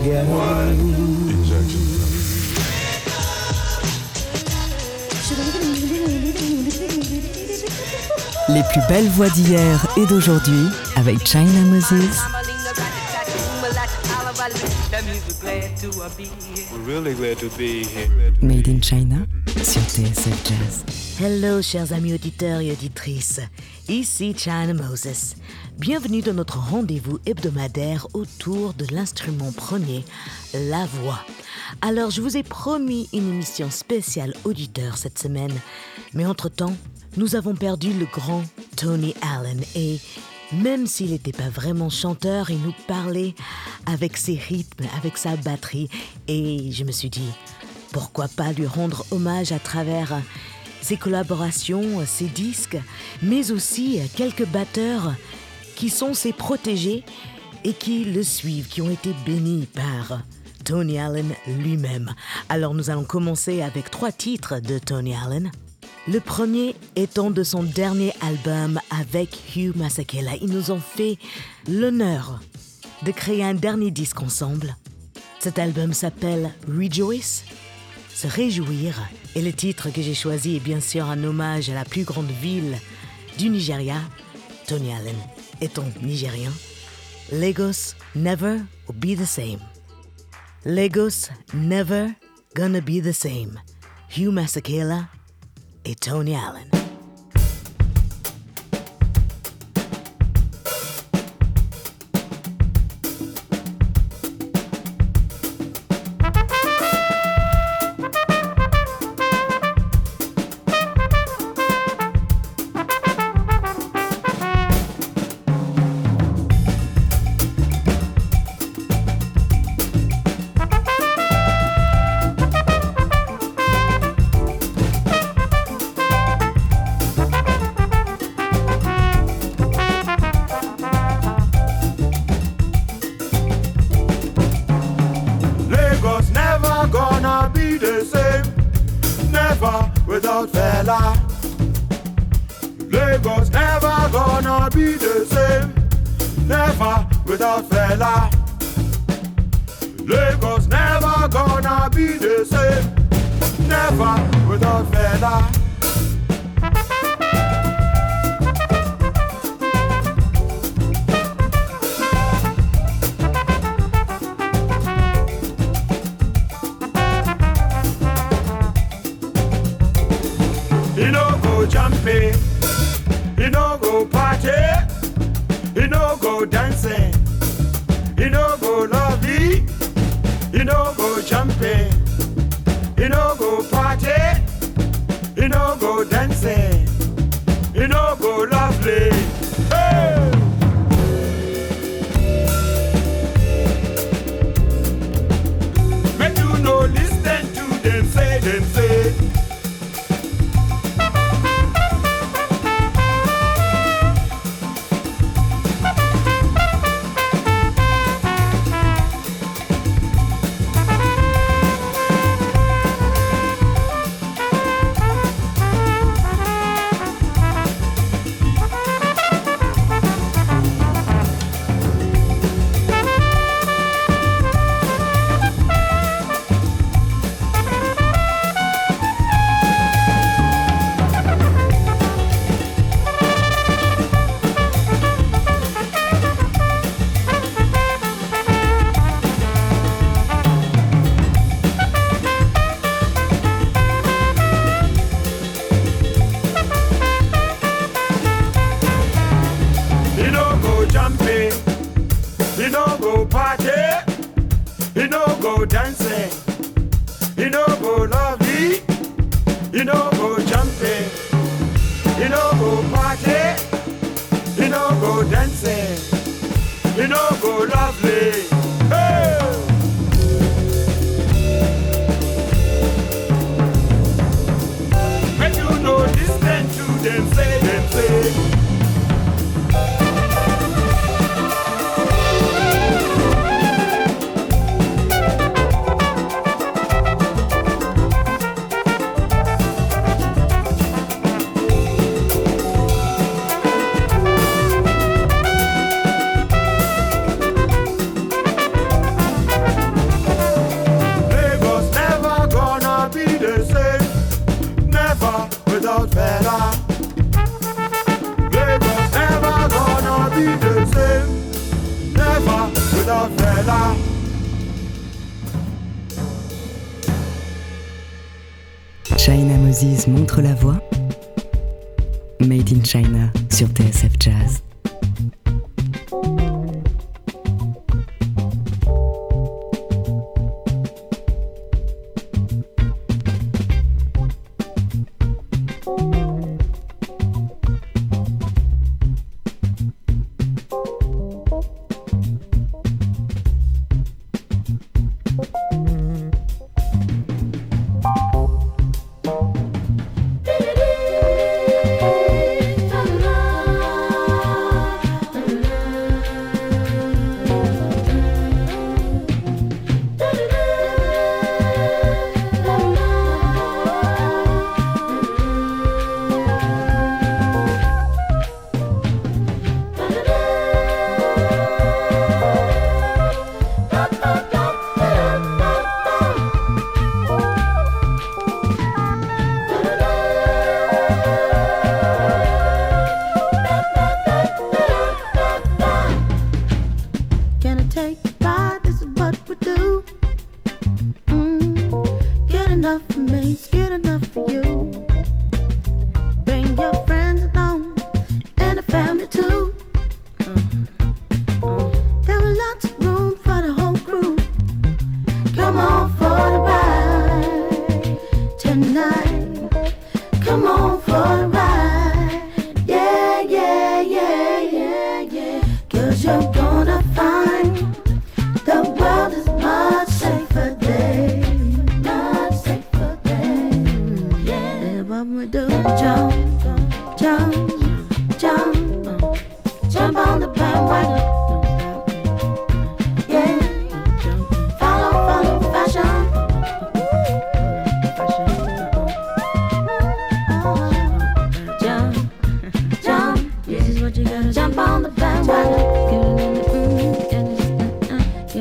forget. Injection. Les plus belles voix d'hier et d'aujourd'hui avec China Moses. We're really glad to be here. Made in China sur TSF Jazz. Hello, chers amis auditeurs et auditrices. Ici China Moses. Bienvenue dans notre rendez-vous hebdomadaire autour de l'instrument premier, la voix. Alors, je vous ai promis une émission spéciale auditeur cette semaine, mais entre-temps, nous avons perdu le grand Tony Allen et même s'il n'était pas vraiment chanteur, il nous parlait avec ses rythmes, avec sa batterie et je me suis dit, pourquoi pas lui rendre hommage à travers ses collaborations, ses disques, mais aussi quelques batteurs qui sont ses protégés et qui le suivent, qui ont été bénis par Tony Allen lui-même. Alors nous allons commencer avec trois titres de Tony Allen. Le premier étant de son dernier album avec Hugh Masekela. Ils nous ont fait l'honneur de créer un dernier disque ensemble. Cet album s'appelle Rejoice, se réjouir. Et le titre que j'ai choisi est bien sûr un hommage à la plus grande ville du Nigeria, Tony Allen étant nigérien. Lagos never will be the same. Lagos never gonna be the same. Hugh Masekela et Tony Allen.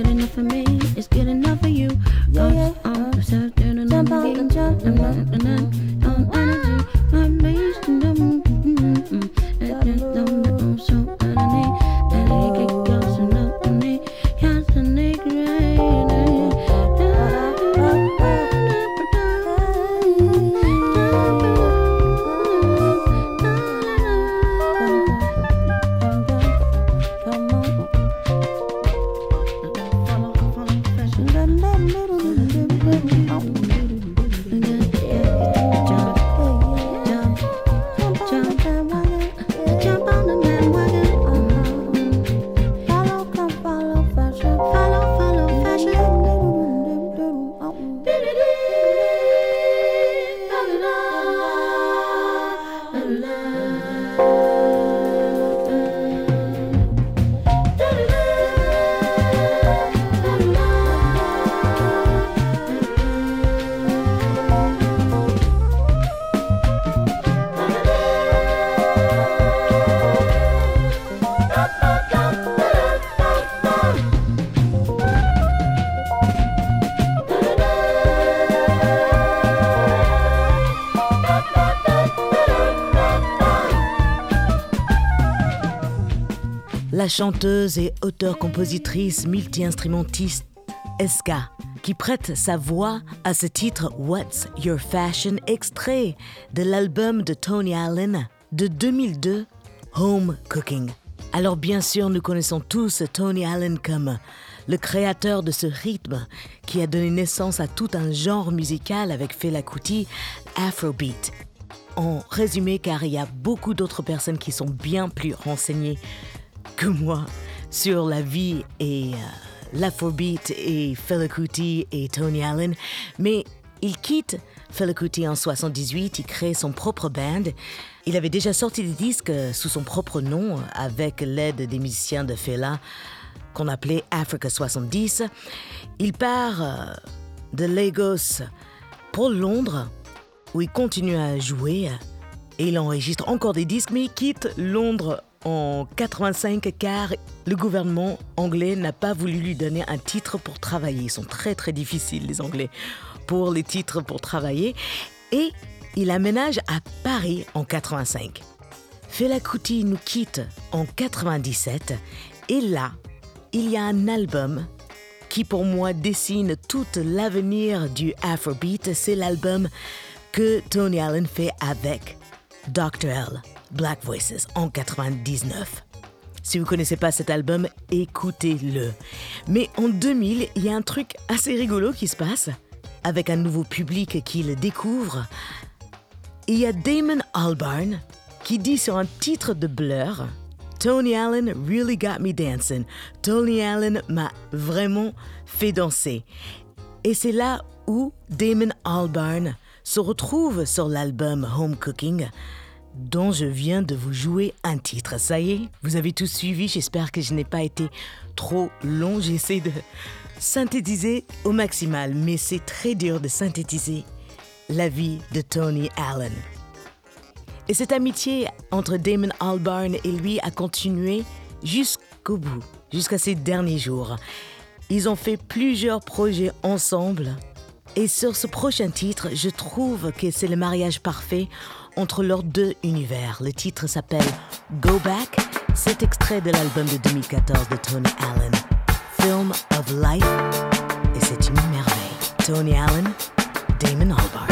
enough for me. It's good enough. Chanteuse et auteure-compositrice multi-instrumentiste Eska, qui prête sa voix à ce titre What's Your Fashion, extrait de l'album de Tony Allen de 2002, Home Cooking. Alors bien sûr, nous connaissons tous Tony Allen comme le créateur de ce rythme qui a donné naissance à tout un genre musical avec Fela Kuti, Afrobeat. En résumé, car il y a beaucoup d'autres personnes qui sont bien plus renseignées que moi sur la vie et euh, l'afrobeat et Fela Kuti et Tony Allen, mais il quitte Fela Kuti en 78, il crée son propre band. Il avait déjà sorti des disques sous son propre nom avec l'aide des musiciens de Fela qu'on appelait Africa 70. Il part euh, de Lagos pour Londres où il continue à jouer et il enregistre encore des disques mais il quitte Londres en 85 car le gouvernement anglais n'a pas voulu lui donner un titre pour travailler. Ils sont très très difficiles les Anglais pour les titres pour travailler et il aménage à Paris en 85. Fela Kuti nous quitte en 97 et là, il y a un album qui pour moi dessine tout l'avenir du Afrobeat, c'est l'album que Tony Allen fait avec Dr. L, Black Voices, en 99. Si vous connaissez pas cet album, écoutez-le. Mais en 2000, il y a un truc assez rigolo qui se passe avec un nouveau public qui le découvre. Il y a Damon Albarn qui dit sur un titre de Blur Tony Allen really got me dancing. Tony Allen m'a vraiment fait danser. Et c'est là où Damon Albarn se retrouve sur l'album Home Cooking dont je viens de vous jouer un titre. Ça y est, vous avez tout suivi, j'espère que je n'ai pas été trop long, j'essaie de synthétiser au maximal, mais c'est très dur de synthétiser la vie de Tony Allen. Et cette amitié entre Damon Albarn et lui a continué jusqu'au bout, jusqu'à ces derniers jours. Ils ont fait plusieurs projets ensemble. Et sur ce prochain titre, je trouve que c'est le mariage parfait entre leurs deux univers. Le titre s'appelle Go Back. C'est extrait de l'album de 2014 de Tony Allen, Film of Life. Et c'est une merveille. Tony Allen, Damon Albarn.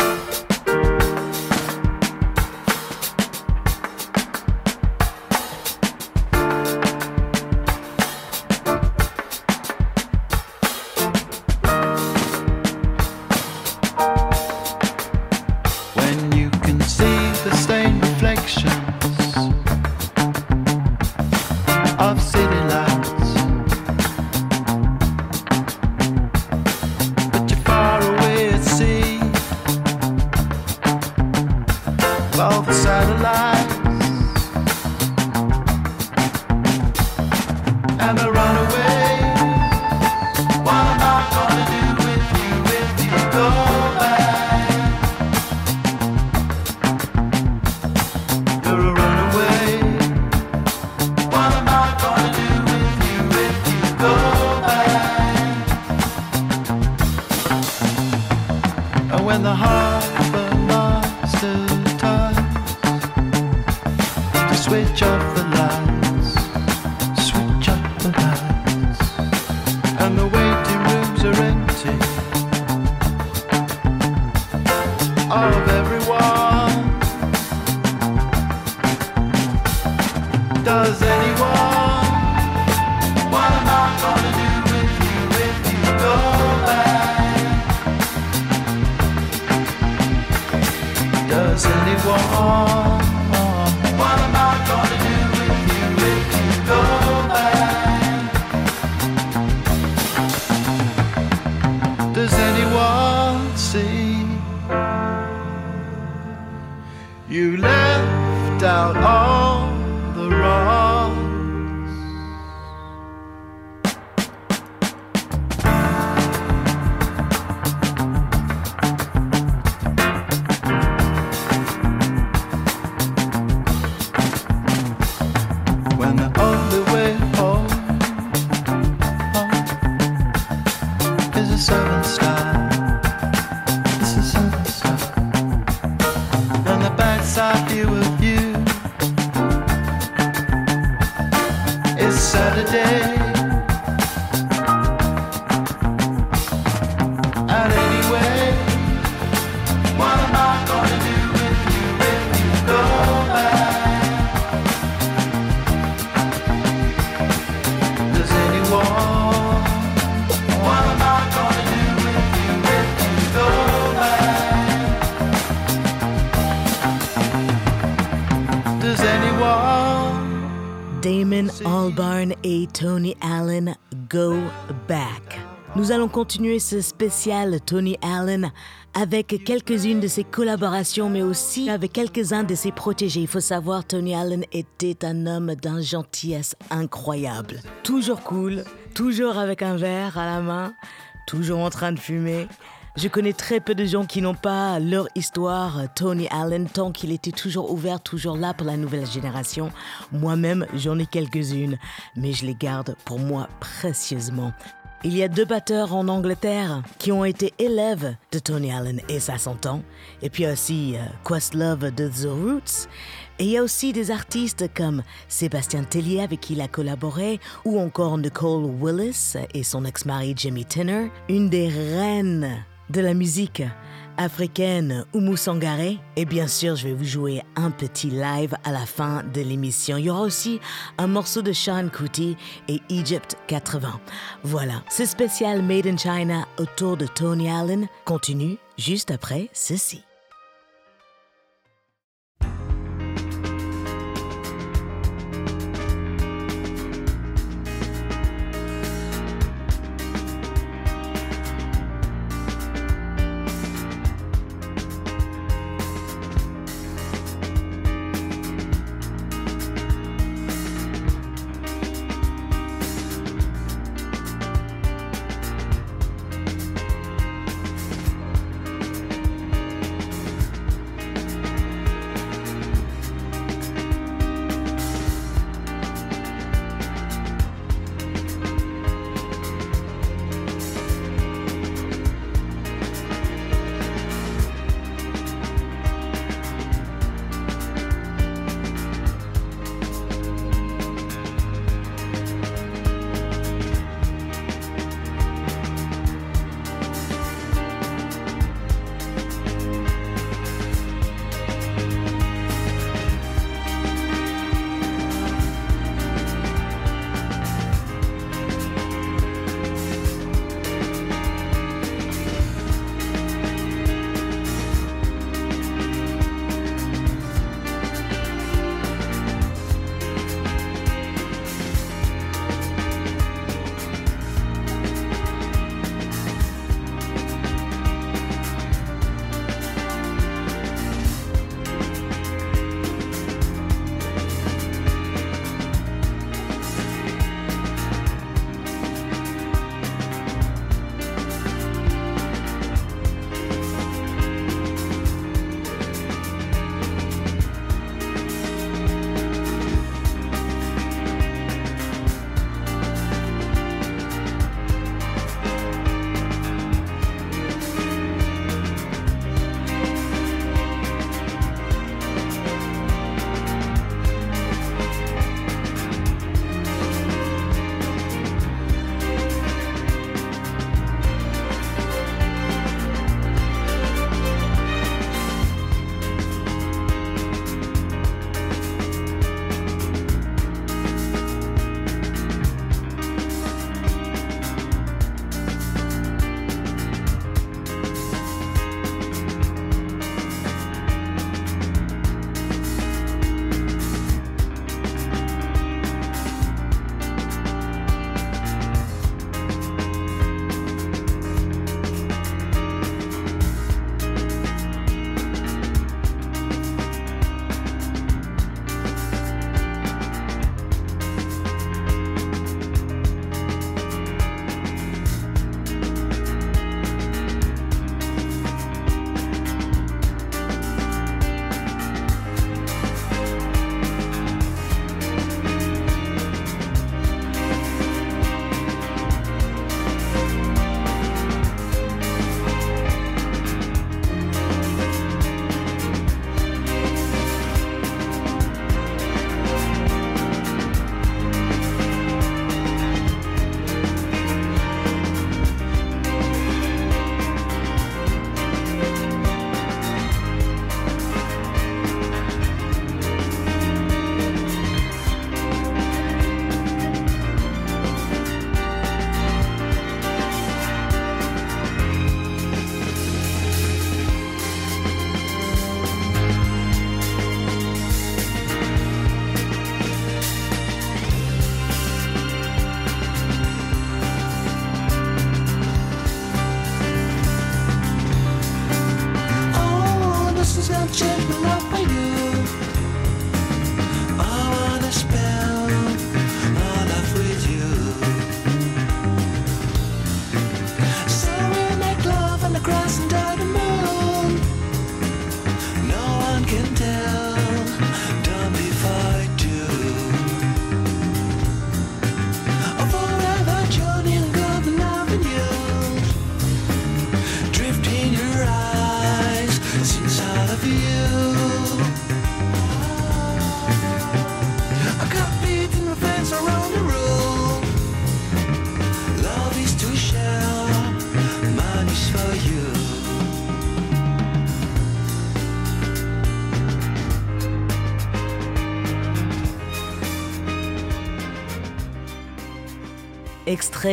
You left out all continuer ce spécial Tony Allen avec quelques-unes de ses collaborations, mais aussi avec quelques-uns de ses protégés. Il faut savoir, Tony Allen était un homme d'un gentillesse incroyable. Toujours cool, toujours avec un verre à la main, toujours en train de fumer. Je connais très peu de gens qui n'ont pas leur histoire Tony Allen tant qu'il était toujours ouvert, toujours là pour la nouvelle génération. Moi-même, j'en ai quelques-unes, mais je les garde pour moi précieusement. Il y a deux batteurs en Angleterre qui ont été élèves de Tony Allen et ça s'entend. Et puis aussi euh, Questlove de The Roots. Et il y a aussi des artistes comme Sébastien Tellier avec qui il a collaboré, ou encore Nicole Willis et son ex-mari Jimmy Tinner, une des reines de la musique africaine Oumou Sangaré. Et bien sûr, je vais vous jouer un petit live à la fin de l'émission. Il y aura aussi un morceau de Sean Kuti et Egypt 80. Voilà, ce spécial Made in China autour de Tony Allen continue juste après ceci.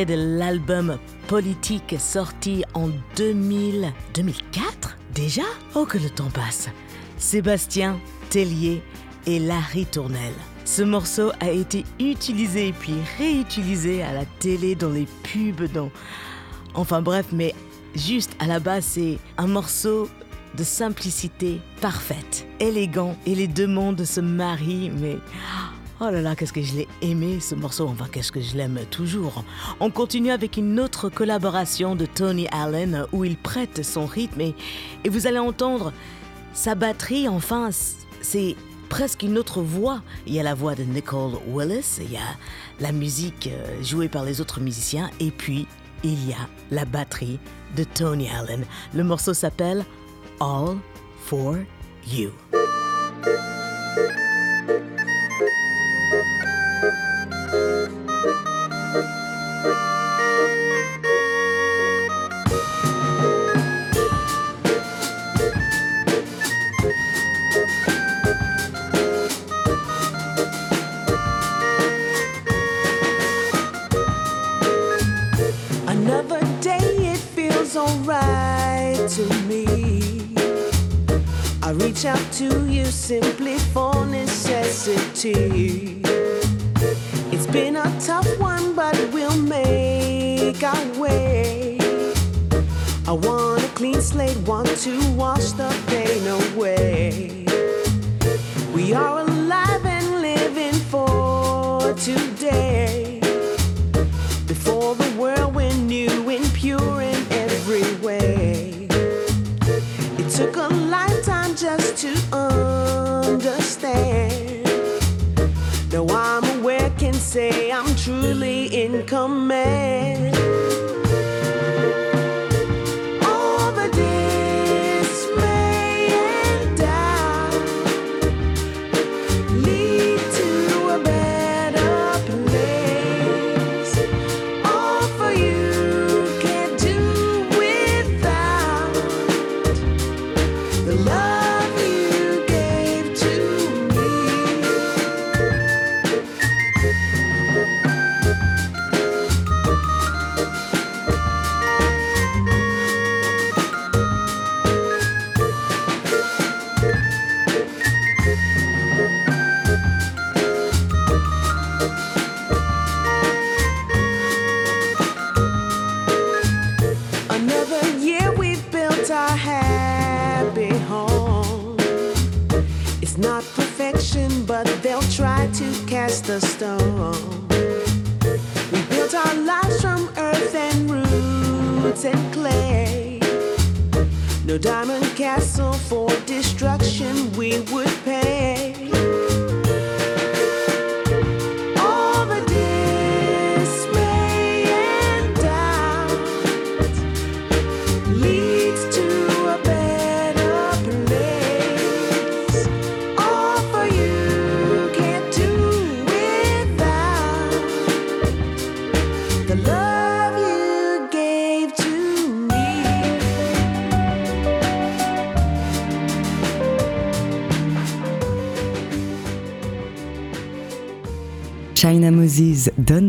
De l'album Politique sorti en 2000... 2004 Déjà? Oh que le temps passe. Sébastien Tellier et Larry Tournel. Ce morceau a été utilisé puis réutilisé à la télé, dans les pubs, dans... Enfin bref, mais juste à la base, c'est un morceau de simplicité parfaite, élégant, et les deux mondes se marient, mais... Oh là là, qu'est-ce que je l'ai aimé ce morceau, enfin qu'est-ce que je l'aime toujours. On continue avec une autre collaboration de Tony Allen où il prête son rythme et, vous allez entendre sa batterie, enfin c'est presque une autre voix. Il y a la voix de Nicole Willis, il y a la musique euh, jouée par les autres musiciens et puis il y a la batterie de Tony Allen. Le morceau s'appelle All for You.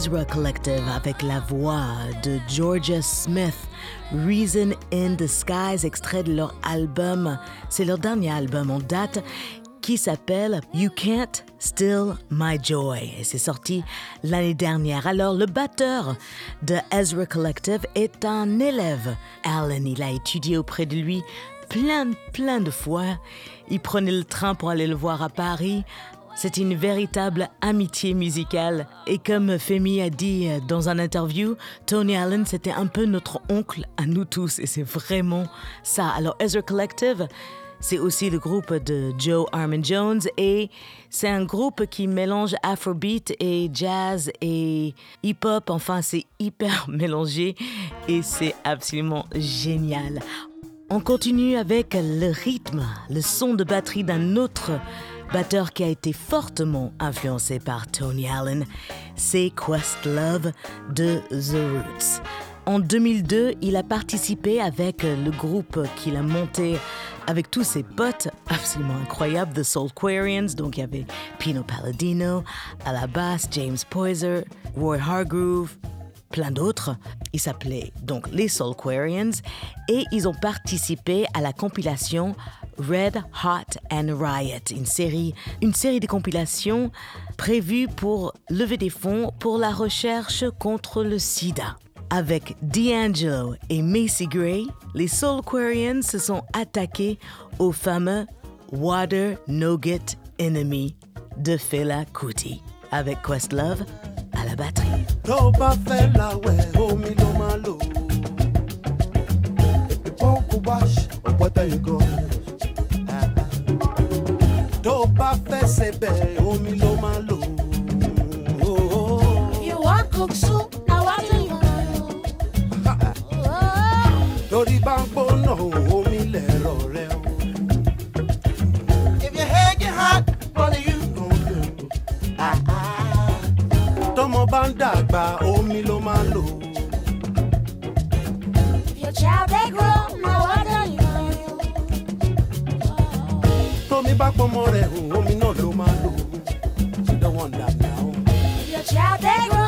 Ezra Collective avec la voix de Georgia Smith, Reason in Disguise, extrait de leur album, c'est leur dernier album en date qui s'appelle You Can't Still My Joy et c'est sorti l'année dernière. Alors le batteur de Ezra Collective est un élève. Alan, il a étudié auprès de lui plein, plein de fois. Il prenait le train pour aller le voir à Paris. C'est une véritable amitié musicale. Et comme Femi a dit euh, dans un interview, Tony Allen, c'était un peu notre oncle à nous tous. Et c'est vraiment ça. Alors, Ezra Collective, c'est aussi le groupe de Joe Armin Jones et c'est un groupe qui mélange Afrobeat et jazz et hip-hop. Enfin, c'est hyper mélangé et c'est absolument génial. On continue avec le rythme, le son de batterie d'un autre batteur qui a été fortement influencé par Tony Allen, c'est Questlove de The Roots. En 2002, il a participé avec le groupe qu'il a monté avec tous ses potes absolument incroyables, The Soulquarians. Donc il y avait Pino Palladino, à la basse James Poyser, Roy Hargrove, plein d'autres. Ils s'appelaient donc les Soulquarians et ils ont participé à la compilation Red Hot and Riot, une série, une série de compilations prévues pour lever des fonds pour la recherche contre le sida. Avec D'Angelo et Macy Gray, les Soulquarians se sont attaqués au fameux Water Nugget Enemy de Fela Kuti, avec Questlove à la batterie. Tó bá fẹ́ sebẹ̀ omi ló máa lò. You want cook soup? Now what do you want? torí bá ń gbóná omi lẹ̀rọ rẹ o. if you hang your hat what are you gonna do? tọmọ bá ń dàgbà omi ló máa lò. If your child they grow, now what bá pọnmọ rẹ̀ hùn omi náà ló máa lò. you don't want that now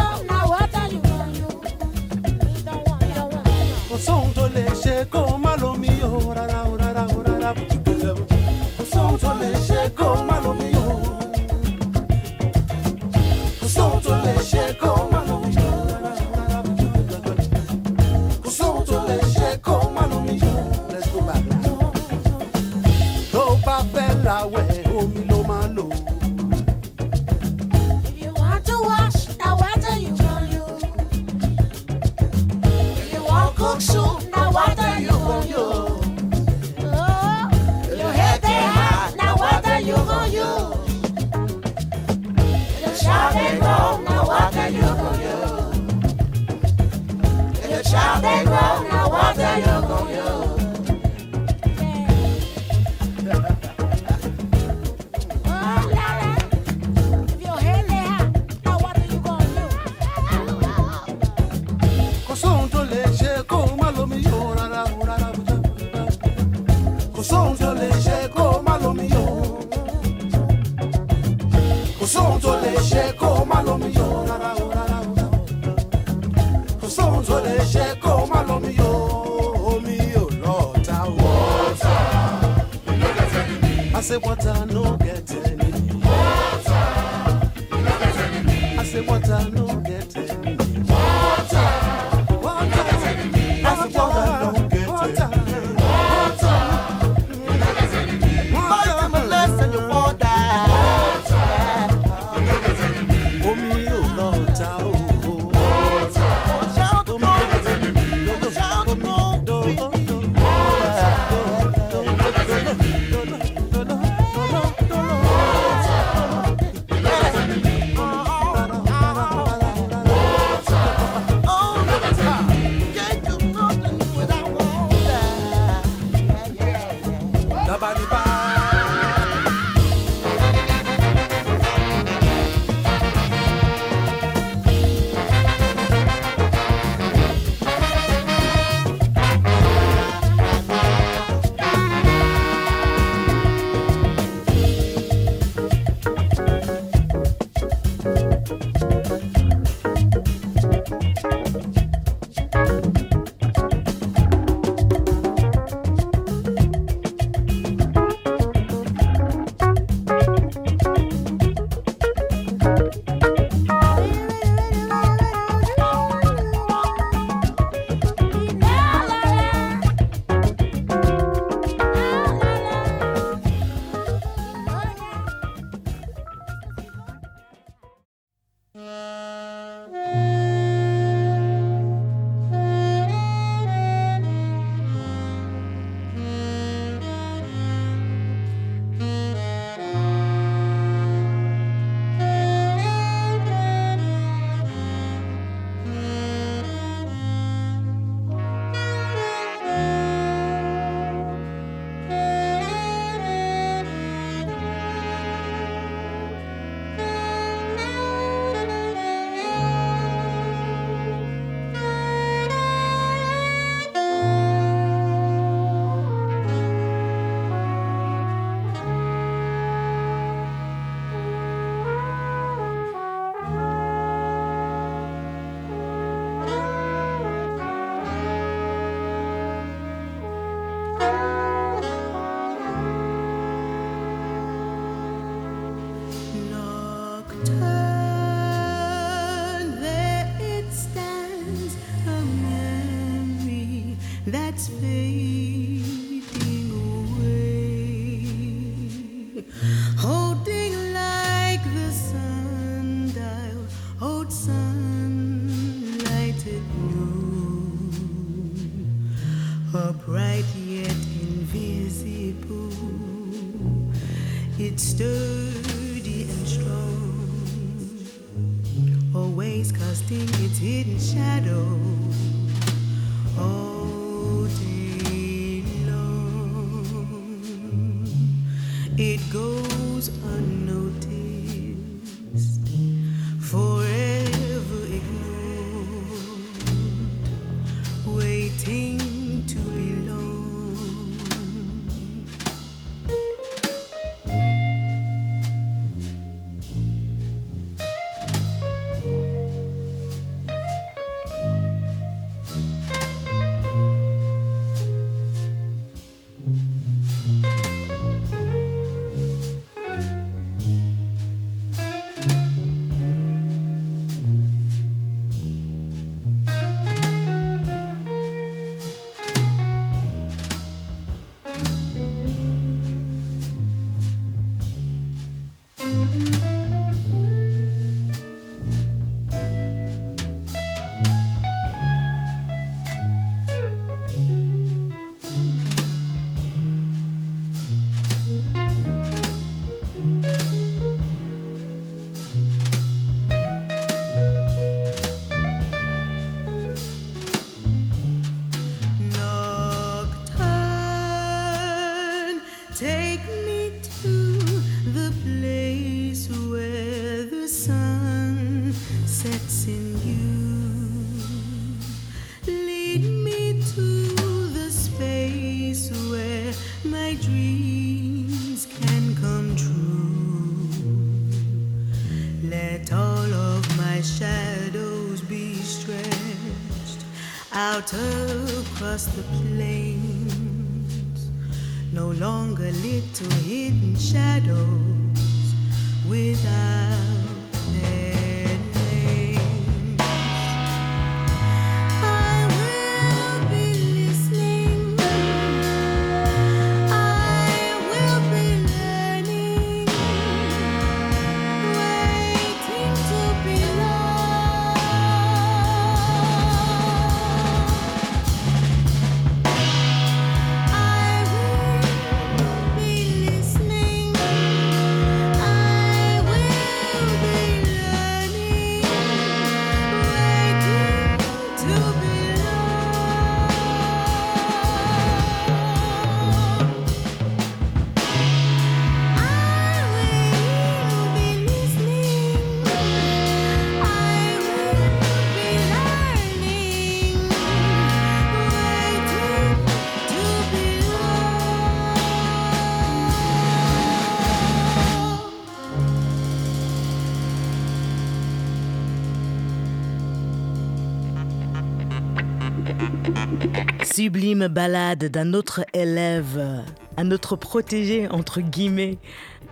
Sublime ballade d'un autre élève, un autre protégé entre guillemets,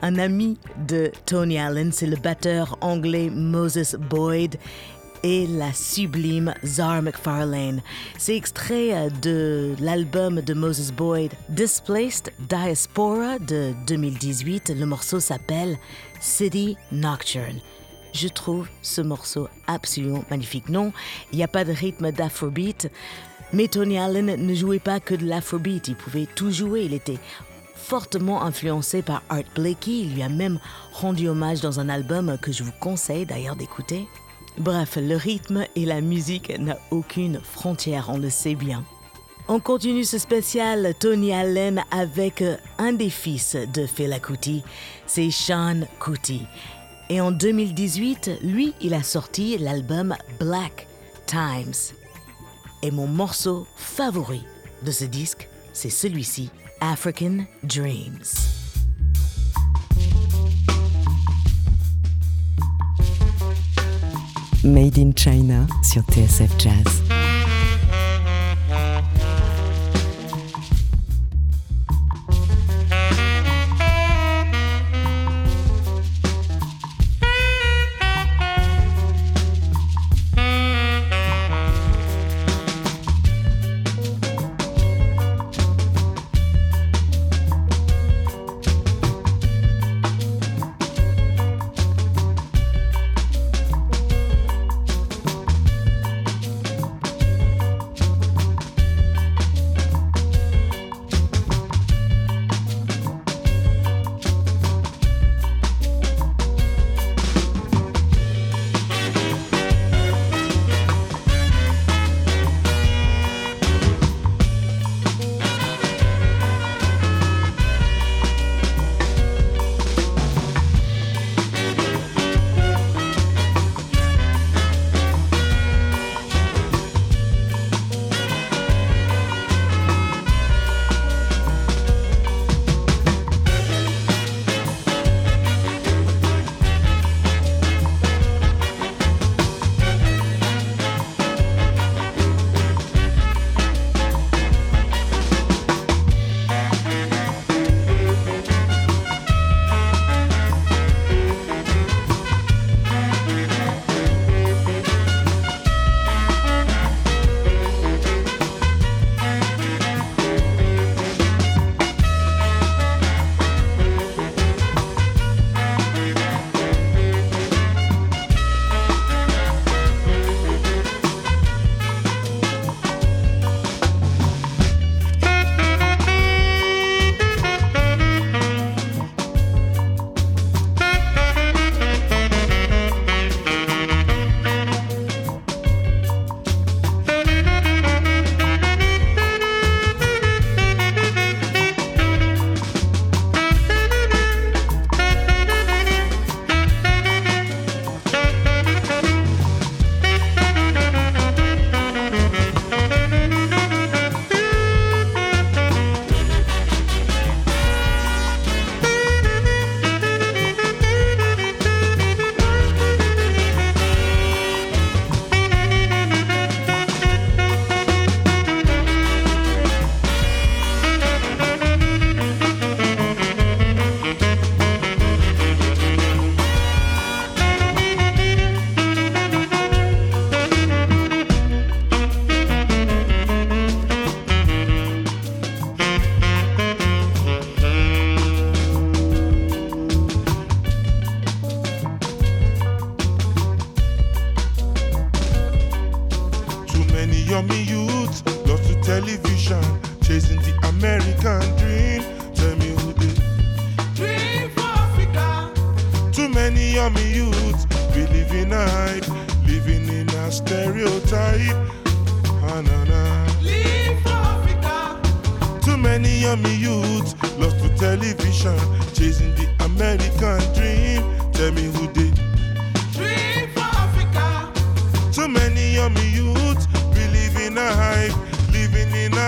un ami de Tony Allen, c'est le batteur anglais Moses Boyd et la sublime Zara McFarlane. C'est extrait euh, de l'album de Moses Boyd Displaced Diaspora de 2018. Le morceau s'appelle City Nocturne. Je trouve ce morceau absolument magnifique. Non, il n'y a pas de rythme d'afrobeat, mais Tony Allen ne jouait pas que de l'afrobeat, il pouvait tout jouer, il était fortement influencé par Art Blakey, il lui a même rendu hommage dans un album que je vous conseille d'ailleurs d'écouter. Bref, le rythme et la musique n'ont aucune frontière, on le sait bien. On continue ce spécial Tony Allen avec un des fils de Fela Kuti, c'est Sean Kuti. Et en 2018, lui, il a sorti l'album Black Times. Et mon morceau favori de ce disque, c'est celui-ci, African Dreams. Made in China sur TSF Jazz.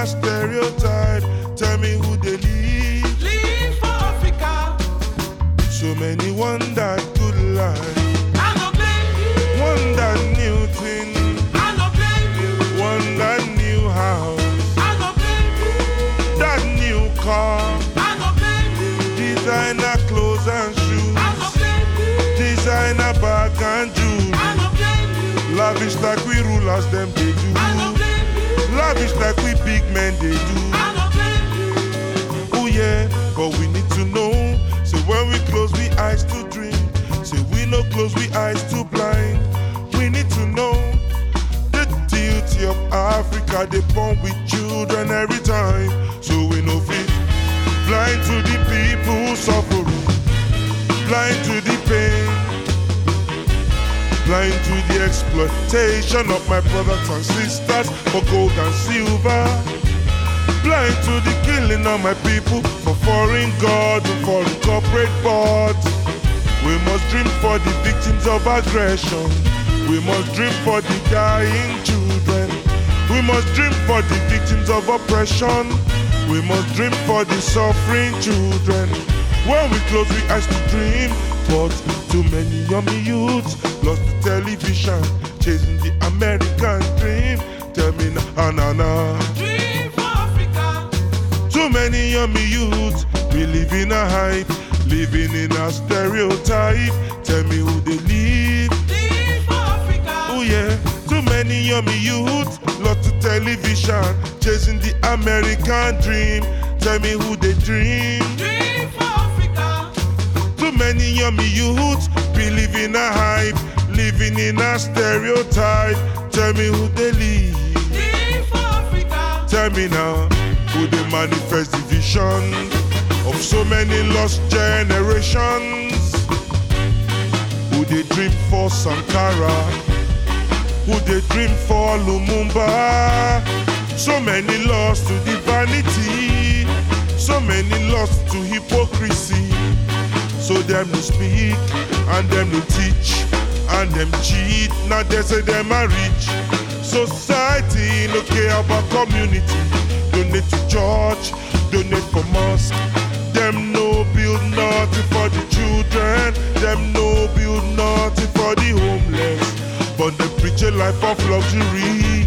Stereotype. Close we eyes to blind. We need to know the duty of Africa. They born with children every time. So we know fit blind to the people suffering, blind to the pain, blind to the exploitation of my brothers and sisters for gold and silver blind to the killing of my people for foreign gods and foreign corporate boards. We must dream for the victims of aggression. We must dream for the dying children. We must dream for the victims of oppression. We must dream for the suffering children. When we close we eyes to dream, but too many yummy youths lost the television, chasing the American dream. Tell me na ah, na na. Dream for Africa. Too many yummy youths believe in a hype, living in a stereotype. Tell me who they live. Live for Africa. Oh yeah, too many yummy youths lost to television, chasing the American dream. Tell me who they dream. Dream for Africa. Too many yummy youths believe in a hype, living in a stereotype. Tell me who they live. Live for Africa. Tell me now, who they manifest the vision of so many lost generations? Who they dream for Sankara? Who they dream for Lumumba? So many lost to the vanity, so many lost to hypocrisy. So them no speak and them no teach and them cheat. Now they say them are rich. Society no care about community. Donate to church, donate for mosque. Them no build nothing for the children. Them no build nothing for the homeless. But they preach a life of luxury,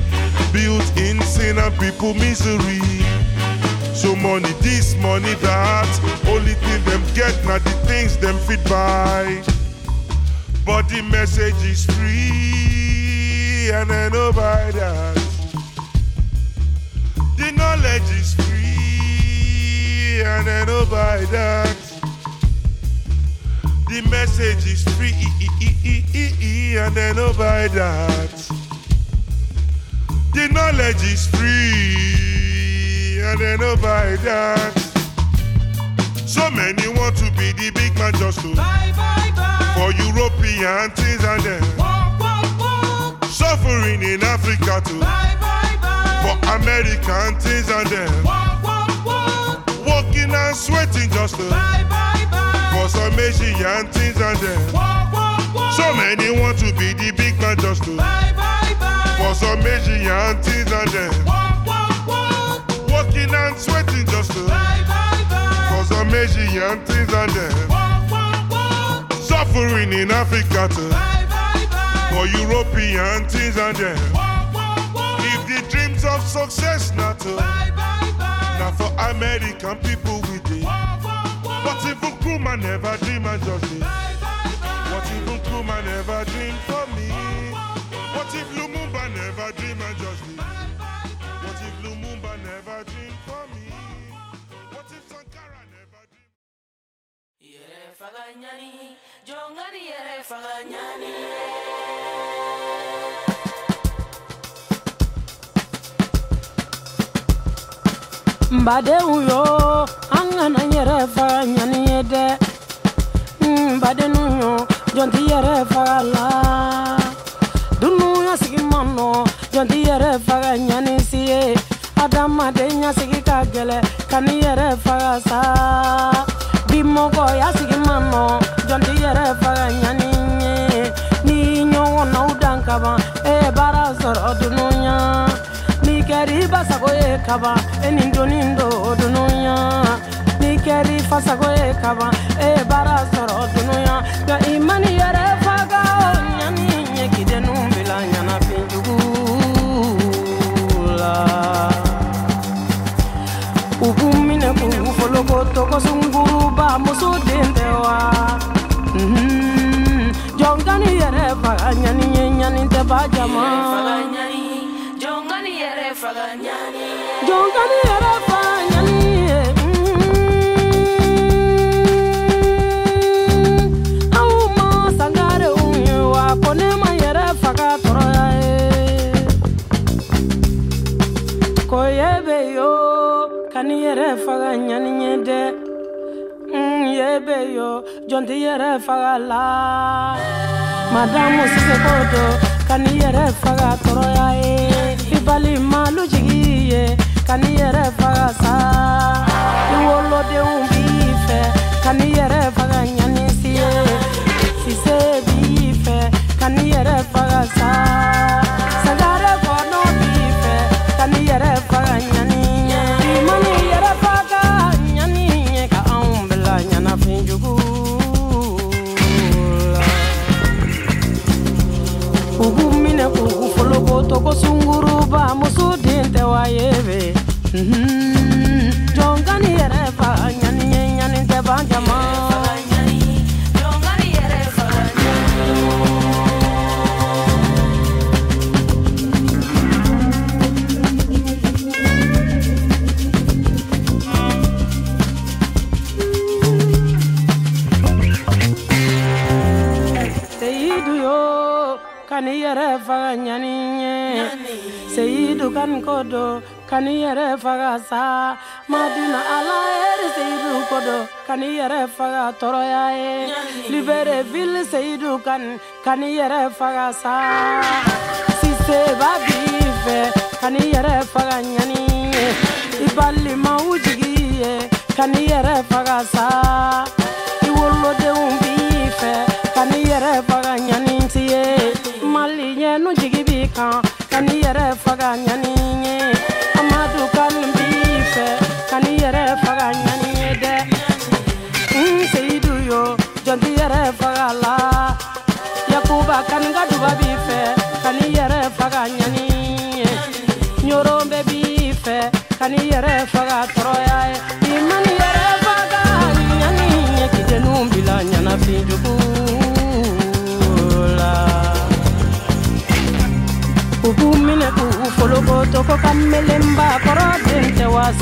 built in sin and people misery. So money this, money that. Only thing them get now the things them fit buy. But the message is free and I know by that. The knowledge is free and I know by that. The message is free and I know by that. The knowledge is free and I know by that. So many want to be the big man just to Bye bye bye. for European things and them Walk walk walk. suffering in Africa too for American things and them and sweating just to Bye bye bye. for some Asian things and them Walk walk walk. so many want to be the big man just to Bye bye bye. for some Asian things and them Walk walk walk. working and sweating just to Bye bye bye. for some Asian things and them Walk walk walk. suffering in Africa too Bye bye bye. for European things and them Walk walk walk. if the dreams of success not to bye bye. Now for American people walk walk. What if Nkrumah never dream and just bye. What if Nkrumah never dream for me? What if Lumumba never dream and just it? What if Lumumba never dream for me? What if Sankara never dream? Yere faganyani, jongani yere faganyani. N badenw yo an kana yɛrɛ faga ɲani ye dɛ n badenw yo faga la dunuya sigi man nɔ jɔn ti yɛrɛ faga ɲani si ye adamaden ya sigi ka gɛlɛ ka ni yɛrɛ sa bi mɔgɔ ya sigi man nɔ jɔn dan e baara sɔrɔ ni kɛri basago ye kaban e ni doni do dunuya. Ni kɛri fasago ye kaban e ye baara sɔrɔ dunuya. Nka i mani faga ɲani ɲɛ kidenu bila ɲanafinjugu la u b'u minɛ k'u foloko tɔgɔ sunguruba muso den tɛ wa. Mhm. jɔn ka ni yɛrɛ faga ɲani ye ɲani tɛ ba ko ye be yo ka ni yɛrɛ faga ɲani dɛ Mm, ye be yo jɔn ti yɛrɛ faga la. Madamu sise ko do ka ni yɛrɛ faga tɔɔrɔya ye i balimalu jigi ye ka ni yɛrɛ faga sa. I wolodenw b'i fɛ ka ni yɛrɛ faga ɲani si ye sise b'i fɛ ka ni yɛrɛ faga sa toko sunguru ba musu den te wa yebe mhm. jongani yɛrɛ fa ɲani ye ɲani tɛ ban jama. Seyidu ka ni ko do yɛrɛ faga sa madina ala eri seyidu ko do ka ni yɛrɛ faga tɔɔrɔya ye libere ville seyidu kan ka ni yɛrɛ faga sa siseba b'i fɛ ka ni yɛrɛ faga ɲani ye i balimaw jigi ye ka ni yɛrɛ faga sa i wolodenw b'i fɛ ka ni yɛrɛ faga ɲani ti mali ɲɛnu jigi b'i ka ni yɛrɛ faga ɲani ye amadu kan b'i fɛ ka ni yɛrɛ faga ɲani ye dɛ n seyidu yo jɔn ti yɛrɛ faga la yakuba kaninga duba b'i fɛ ka ni yɛrɛ faga ɲani ye ɲoron bɛ b'i fɛ ka ni yɛrɛ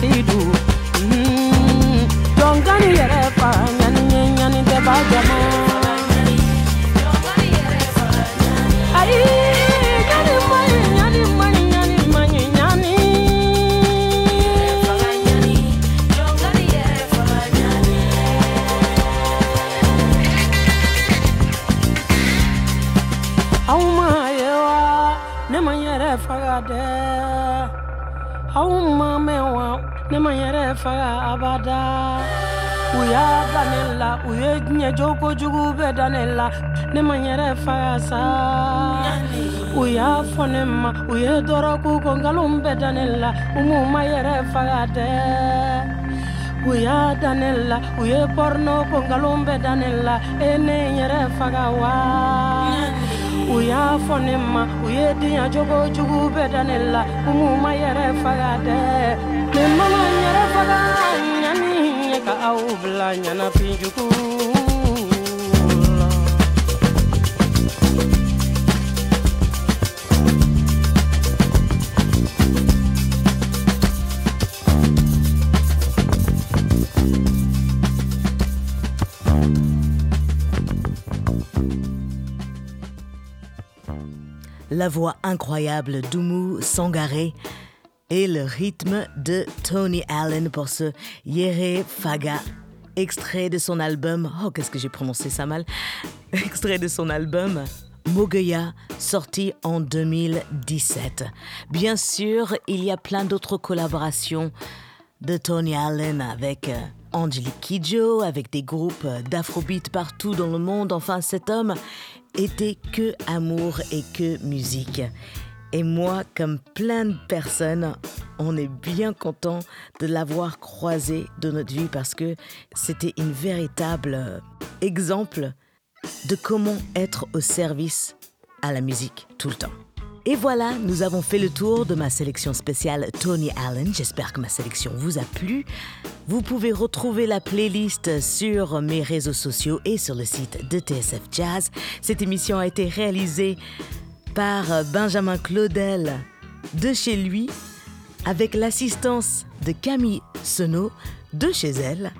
sidu Don't yere fa nyani nyani te ba jamo u y'a da ne la u ye diɲɛ jogo jugu bɛɛ da ne la ne ma n yɛrɛ faga sa u y'a fɔ ne ma u ye dɔrɔku ko nkalon bɛɛ da ne la u m'u ma yɛrɛ faga dɛ u y'a da ne la u ye pɔrɔnɔ ko nkalon bɛɛ da ne la e ne yɛrɛ faga wa u y'a fɔ ne ma u ye diɲɛ jogo jugu bɛɛ da ne la u m'u ma yɛrɛ faga. dɛ ne mana yɛrɛ faga ɲani ye La voix incroyable d'Oumou Sangaré et le rythme de Tony Allen pour ce Yere Faga, extrait de son album. Oh, qu'est-ce que j'ai prononcé ça mal? Extrait de son album Mogoya, sorti en 2017. Bien sûr, il y a plein d'autres collaborations de Tony Allen avec euh, Angelique Kidjo, avec des groupes d'afrobeat partout dans le monde. Enfin, cet homme était que amour et que musique. Et moi, comme plein de personnes, on est bien content de l'avoir croisé de notre vie parce que c'était une véritable euh, exemple de comment être au service à la musique tout le temps. Et voilà, nous avons fait le tour de ma sélection spéciale Tony Allen. J'espère que ma sélection vous a plu. Vous pouvez retrouver la playlist sur mes réseaux sociaux et sur le site de TSF Jazz. Cette émission a été réalisée par Benjamin Claudel de chez lui avec l'assistance de Camille Senot de chez elle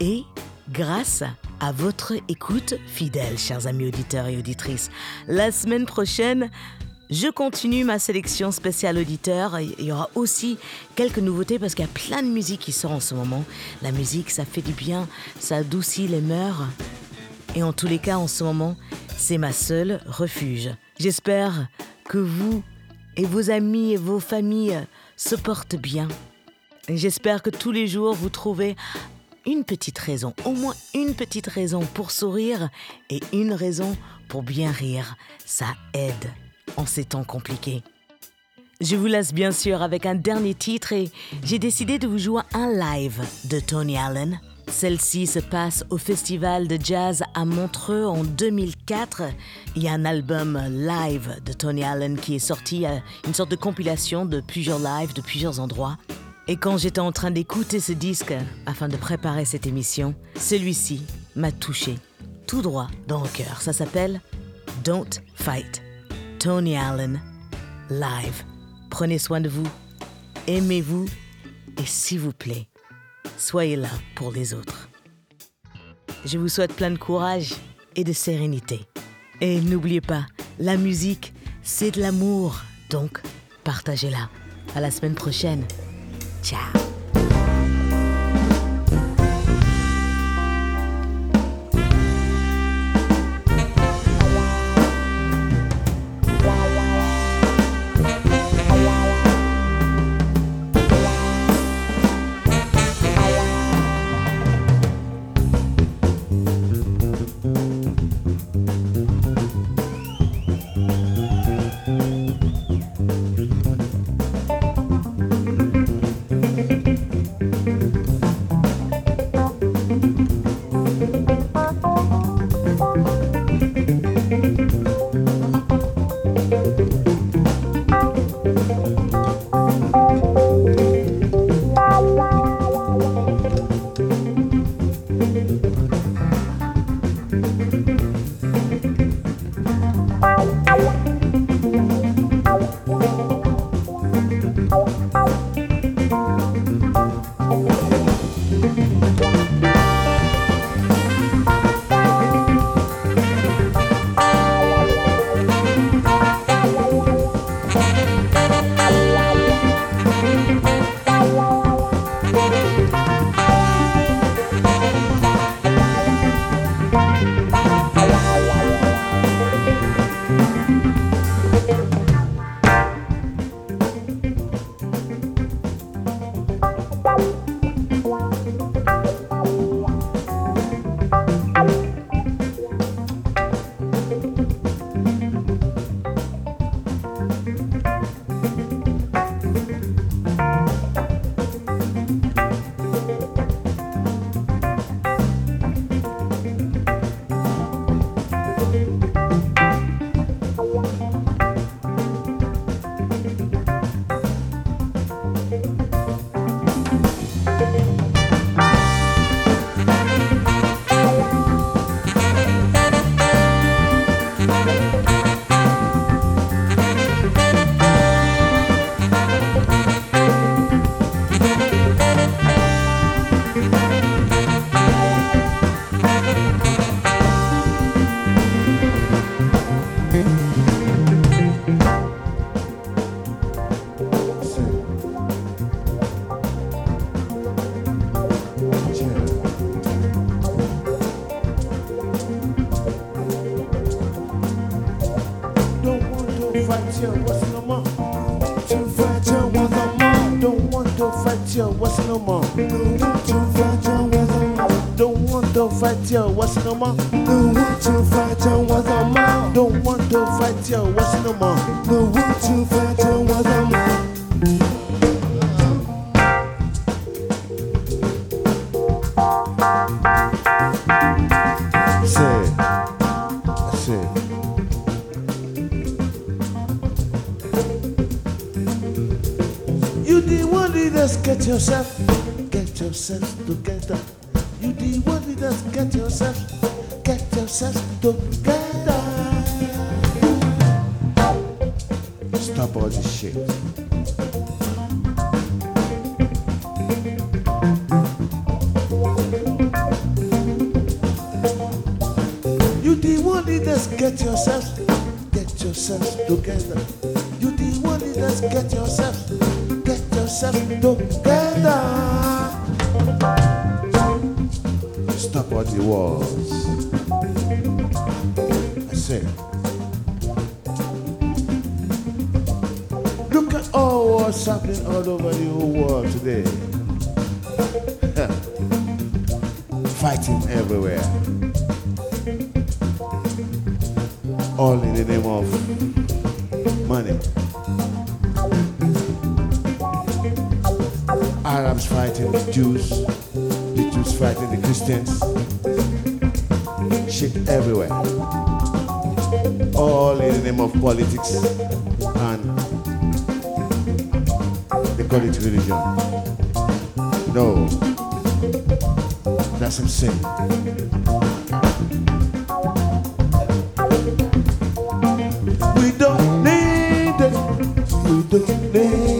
et grâce à votre écoute fidèle, chers amis auditeurs et auditrices. La semaine prochaine, je continue ma sélection spéciale auditeur. Il y aura aussi quelques nouveautés parce qu'il y a plein de musique qui sort en ce moment. La musique, ça fait du bien, ça adoucit les mœurs. Et en tous les cas, en ce moment, c'est ma seule refuge. J'espère que vous et vos amis et vos familles se portent bien. J'espère que tous les jours vous trouvez une petite raison, au moins une petite raison pour sourire et une raison pour bien rire. Ça aide en ces temps compliqués. Je vous laisse bien sûr avec un dernier titre et j'ai décidé de vous jouer un live de Tony Allen. Celle-ci se passe au Festival de Jazz à Montreux en 2004. Il y a un album live de Tony Allen qui est sorti, euh, une sorte de compilation de plusieurs lives de plusieurs endroits. Et quand j'étais en train d'écouter ce disque afin de préparer cette émission, celui-ci m'a touché tout droit dans le cœur. Ça s'appelle Don't Fight. Tony Allen, live. Prenez soin de vous, aimez-vous et s'il vous plaît, soyez là pour les autres. Je vous souhaite plein de courage et de sérénité. Et n'oubliez pas, la musique, c'est de l'amour, donc partagez-la. À la semaine prochaine. Ciao. Fight what's no more? Don't want to fight more? Don't want to fight what's no more? Yourself, get yourself together. You the one that just get yourself, get yourself together. Stop all this shit. You the one that just get yourself, get yourself together. You the one that just get yourself, together. Stop all the wars. I said. Look at all what's happening all over the whole world today. Fighting everywhere. all in the name of money. The Jews, the Jews fighting the Christians. Shit everywhere. All in the name of politics and they call it religion. No, that's insane. We don't need it. We don't need it.